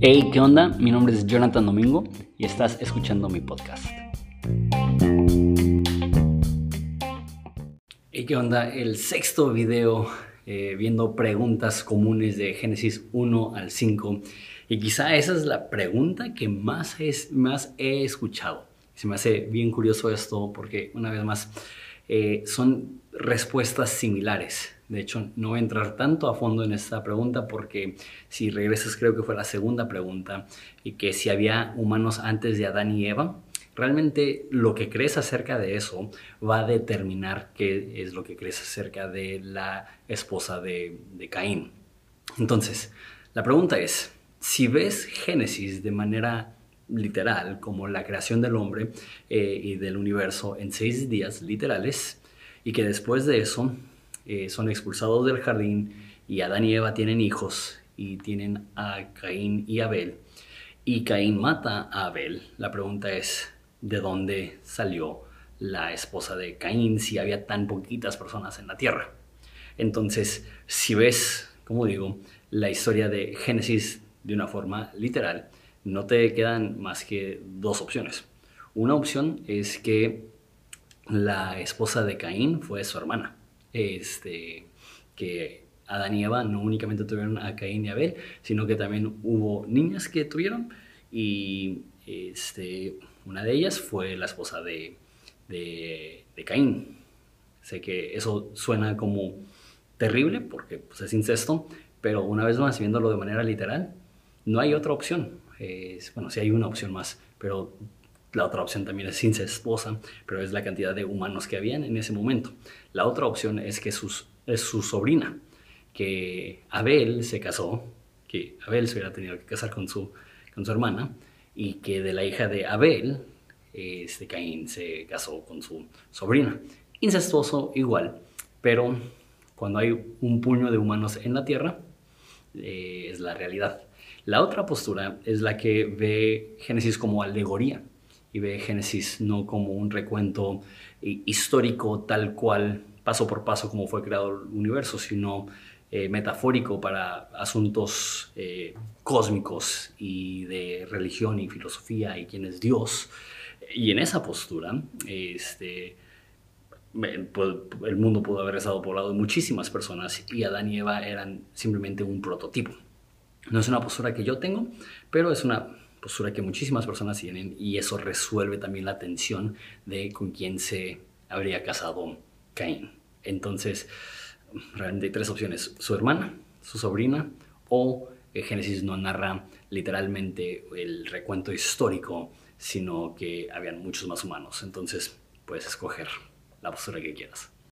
Hey, ¿qué onda? Mi nombre es Jonathan Domingo y estás escuchando mi podcast. Hey, ¿qué onda? El sexto video eh, viendo preguntas comunes de Génesis 1 al 5 y quizá esa es la pregunta que más, más he escuchado. Se me hace bien curioso esto porque una vez más eh, son respuestas similares. De hecho, no entrar tanto a fondo en esta pregunta porque si regresas creo que fue la segunda pregunta y que si había humanos antes de Adán y Eva. Realmente lo que crees acerca de eso va a determinar qué es lo que crees acerca de la esposa de, Caín. Entonces, la pregunta es, si ves Génesis de manera literal, como la creación del hombre eh, y del universo en seis días literales, y que después de eso eh, son expulsados del jardín y Adán y Eva tienen hijos y tienen a Caín y Abel, y Caín mata a Abel, la pregunta es, ¿de dónde salió la esposa de Caín si había tan poquitas personas en la tierra? Entonces, si ves, como digo, la historia de Génesis de una forma literal, no te quedan más que dos opciones. Una opción es que la esposa de Caín fue su hermana. Este, que Adán y Eva no únicamente tuvieron a Caín y Abel, sino que también hubo niñas que tuvieron y este, una de ellas fue la esposa de, de, Caín. Sé que eso suena como terrible porque pues, es incesto, pero una vez más, viéndolo de manera literal, no hay otra opción. bueno, sí hay una opción más, pero la otra opción también es sin esposa, pero es la cantidad de humanos que habían en ese momento. La otra opción es que sus, es su sobrina, que Abel se casó, que Abel se hubiera tenido que casar con su, con su hermana, y que de la hija de Abel, este Caín se casó con su sobrina. Incestuoso igual, pero cuando hay un puño de humanos en la tierra, eh, es la realidad. La otra postura es la que ve Génesis como alegoría y ve Génesis no como un recuento histórico tal cual, paso por paso como fue creado el universo, sino eh, metafórico para asuntos eh, cósmicos y de religión y filosofía y quién es Dios. Y en esa postura, este, el mundo pudo haber estado poblado de muchísimas personas y Adán y Eva eran simplemente un prototipo. No es una postura que yo tengo, pero es una postura que muchísimas personas tienen y eso resuelve también la tensión de con quién se habría casado Caín. Entonces, realmente hay tres opciones, su hermana, su sobrina o Génesis no narra literalmente el recuento histórico, sino que habían muchos más humanos. Entonces, puedes escoger la postura que quieras.